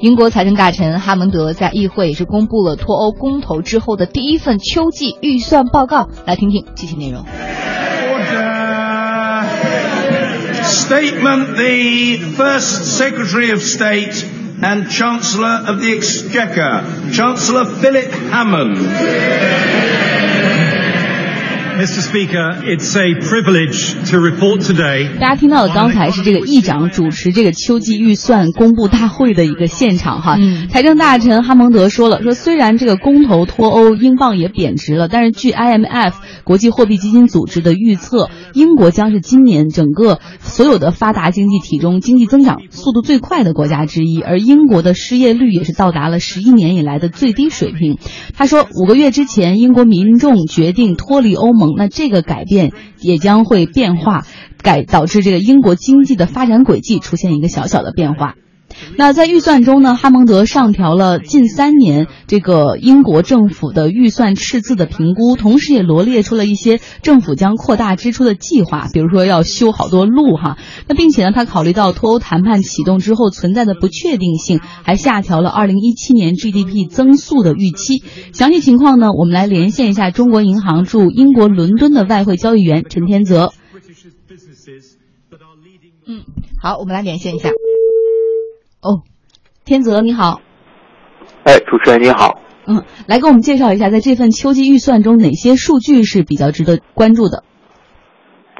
英国财政大臣哈蒙德在议会也是公布了脱欧公投之后的第一份秋季预算报告，来听听具体内容。Statement the First Secretary of State and Chancellor of the Exchequer, Chancellor Philip Hammond. Mr. Speaker, it's a privilege to report today. 大家听到的刚才是这个议长主持这个秋季预算公布大会的一个现场哈。财政大臣哈蒙德说了，说虽然这个公投脱欧，英镑也贬值了，但是据 IMF 国际货币基金组织的预测，英国将是今年整个所有的发达经济体中经济增长速度最快的国家之一，而英国的失业率也是到达了十一年以来的最低水平。他说，五个月之前，英国民众决定脱离欧盟。那这个改变也将会变化，改导致这个英国经济的发展轨迹出现一个小小的变化。那在预算中呢，哈蒙德上调了近三年这个英国政府的预算赤字的评估，同时也罗列出了一些政府将扩大支出的计划，比如说要修好多路哈。那并且呢，他考虑到脱欧谈判启动之后存在的不确定性，还下调了二零一七年 GDP 增速的预期。详细情况呢，我们来连线一下中国银行驻英国伦敦的外汇交易员陈天泽。嗯，好，我们来连线一下。哦，天泽你好，哎，主持人你好，嗯，来给我们介绍一下，在这份秋季预算中哪些数据是比较值得关注的？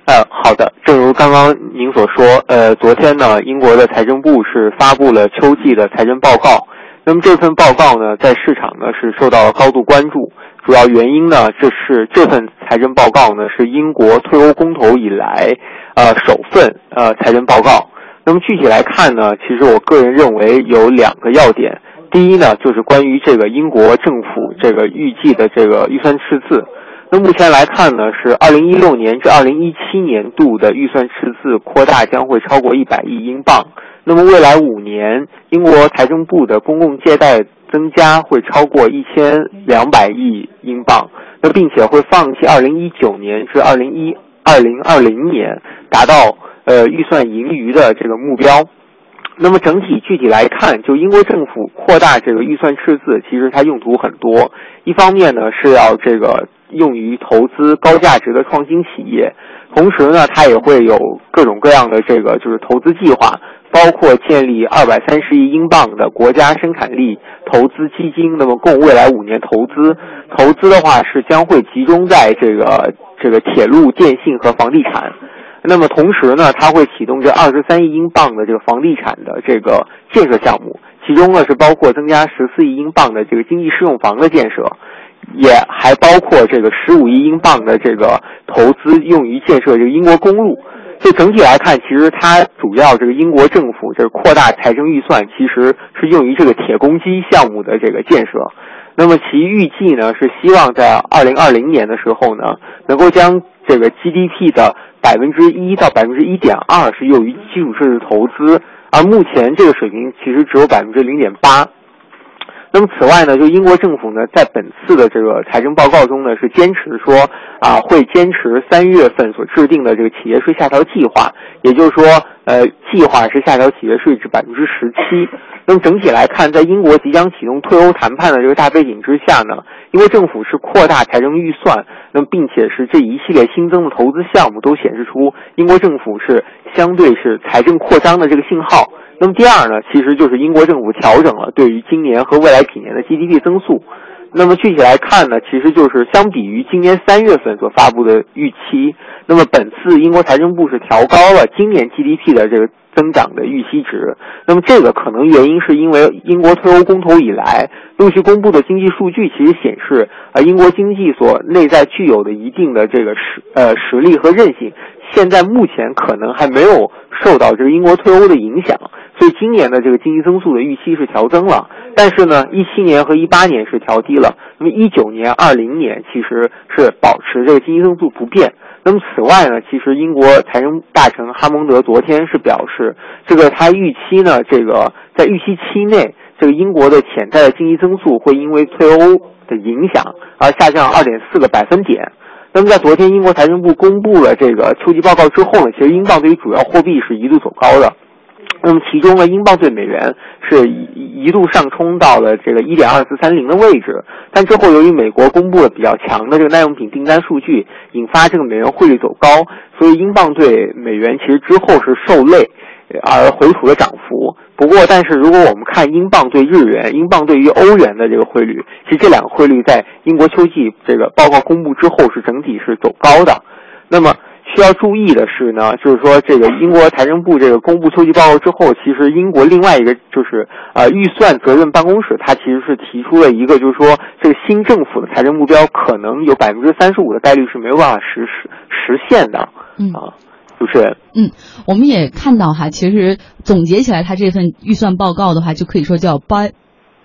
呃，好的，正如刚刚您所说，呃，昨天呢，英国的财政部是发布了秋季的财政报告，那么这份报告呢，在市场呢是受到了高度关注，主要原因呢，这是这份财政报告呢是英国退欧公投以来，呃，首份呃财政报告。那么具体来看呢，其实我个人认为有两个要点。第一呢，就是关于这个英国政府这个预计的这个预算赤字。那目前来看呢，是二零一六年至二零一七年度的预算赤字扩大将会超过一百亿英镑。那么未来五年，英国财政部的公共借贷增加会超过一千两百亿英镑。那并且会放弃二零一九年至二零一二零二零年达到。呃，预算盈余的这个目标，那么整体具体来看，就英国政府扩大这个预算赤字，其实它用途很多。一方面呢，是要这个用于投资高价值的创新企业，同时呢，它也会有各种各样的这个就是投资计划，包括建立二百三十亿英镑的国家生产力投资基金，那么供未来五年投资。投资的话是将会集中在这个这个铁路、电信和房地产。那么同时呢，它会启动这二十三亿英镑的这个房地产的这个建设项目，其中呢是包括增加十四亿英镑的这个经济适用房的建设，也还包括这个十五亿英镑的这个投资用于建设这个英国公路。就整体来看，其实它主要这个英国政府这扩大财政预算，其实是用于这个铁公鸡项目的这个建设。那么其预计呢是希望在二零二零年的时候呢，能够将这个 GDP 的百分之一到百分之一点二是用于基础设施投资，而目前这个水平其实只有百分之零点八。那么此外呢，就英国政府呢，在本次的这个财政报告中呢，是坚持说啊，会坚持三月份所制定的这个企业税下调计划，也就是说，呃，计划是下调企业税至百分之十七。那么整体来看，在英国即将启动退欧谈判的这个大背景之下呢，因为政府是扩大财政预算，那么并且是这一系列新增的投资项目都显示出英国政府是相对是财政扩张的这个信号。那么第二呢，其实就是英国政府调整了对于今年和未来几年的 GDP 增速。那么具体来看呢，其实就是相比于今年三月份所发布的预期，那么本次英国财政部是调高了今年 GDP 的这个增长的预期值。那么这个可能原因是因为英国退欧公投以来陆续公布的经济数据，其实显示呃英国经济所内在具有的一定的这个实呃实力和韧性，现在目前可能还没有受到这个英国退欧的影响。所以今年的这个经济增速的预期是调增了，但是呢，一七年和一八年是调低了。那么一九年、二零年其实是保持这个经济增速不变。那么此外呢，其实英国财政大臣哈蒙德昨天是表示，这个他预期呢，这个在预期期内，这个英国的潜在的经济增速会因为退欧的影响而下降二点四个百分点。那么在昨天英国财政部公布了这个秋季报告之后呢，其实英镑对于主要货币是一度走高的。那么其中呢，英镑对美元是一一度上冲到了这个一点二四三零的位置，但之后由于美国公布了比较强的这个耐用品订单数据，引发这个美元汇率走高，所以英镑对美元其实之后是受累而回吐了涨幅。不过，但是如果我们看英镑对日元、英镑对于欧元的这个汇率，其实这两个汇率在英国秋季这个报告公布之后是整体是走高的。那么。需要注意的是呢，就是说这个英国财政部这个公布秋季报告之后，其实英国另外一个就是呃预算责任办公室，它其实是提出了一个就是说这个新政府的财政目标可能有百分之三十五的概率是没有办法实施实现的。嗯啊，就是嗯，我们也看到哈，其实总结起来，他这份预算报告的话，就可以说叫 by。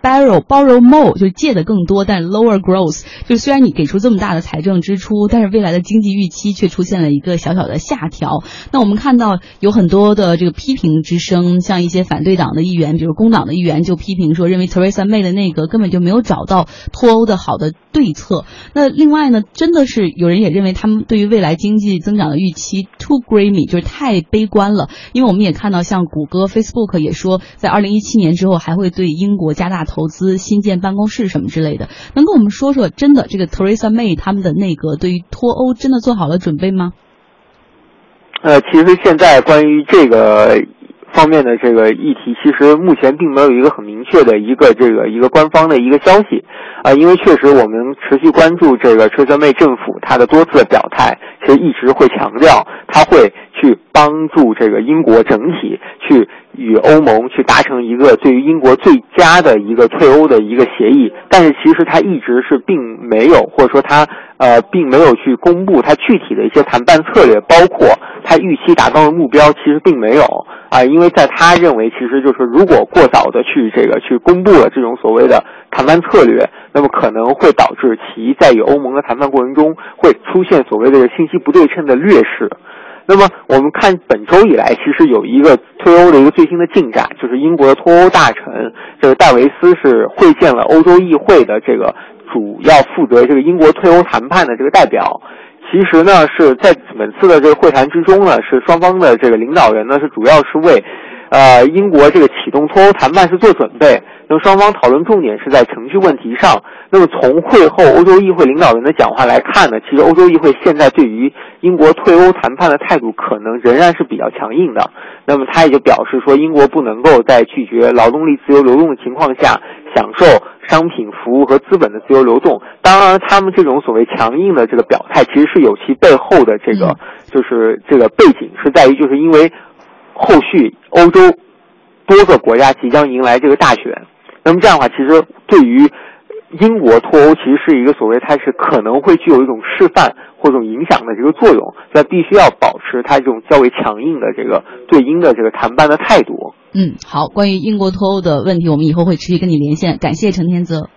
Borrow borrow more 就借的更多，但 lower growth 就虽然你给出这么大的财政支出，但是未来的经济预期却出现了一个小小的下调。那我们看到有很多的这个批评之声，像一些反对党的议员，比如工党的议员就批评说，认为 Theresa May 的内阁根本就没有找到脱欧的好的对策。那另外呢，真的是有人也认为他们对于未来经济增长的预期 too grimy，就是太悲观了。因为我们也看到，像谷歌、Facebook 也说，在二零一七年之后还会对英国加大投。投资新建办公室什么之类的，能跟我们说说，真的这个 Theresa May 他们的内阁对于脱欧真的做好了准备吗？呃，其实现在关于这个方面的这个议题，其实目前并没有一个很明确的一个这个一个官方的一个消息啊，因为确实我们持续关注这个 Theresa May 政府他的多次的表态，其实一直会强调他会去帮助这个英国整体去。与欧盟去达成一个对于英国最佳的一个退欧的一个协议，但是其实他一直是并没有，或者说他呃并没有去公布他具体的一些谈判策略，包括他预期达到的目标，其实并没有啊，因为在他认为，其实就是如果过早的去这个去公布了这种所谓的谈判策略，那么可能会导致其在与欧盟的谈判过程中会出现所谓的信息不对称的劣势。那么我们看本周以来，其实有一个脱欧的一个最新的进展，就是英国的脱欧大臣这个戴维斯是会见了欧洲议会的这个主要负责这个英国退欧谈判的这个代表。其实呢是在本次的这个会谈之中呢，是双方的这个领导人呢是主要是为，呃英国这个启动脱欧谈判是做准备。那么双方讨论重点是在程序问题上。那么从会后欧洲议会领导人的讲话来看呢，其实欧洲议会现在对于英国退欧谈判的态度可能仍然是比较强硬的。那么他也就表示说，英国不能够在拒绝劳动力自由流动的情况下，享受商品、服务和资本的自由流动。当然，他们这种所谓强硬的这个表态，其实是有其背后的这个，就是这个背景是在于，就是因为后续欧洲多个国家即将迎来这个大选。那么这样的话，其实对于英国脱欧其实是一个所谓，它是可能会具有一种示范或者影响的这个作用，那必须要保持它这种较为强硬的这个对英的这个谈判的态度。嗯，好，关于英国脱欧的问题，我们以后会持续跟你连线。感谢陈天泽。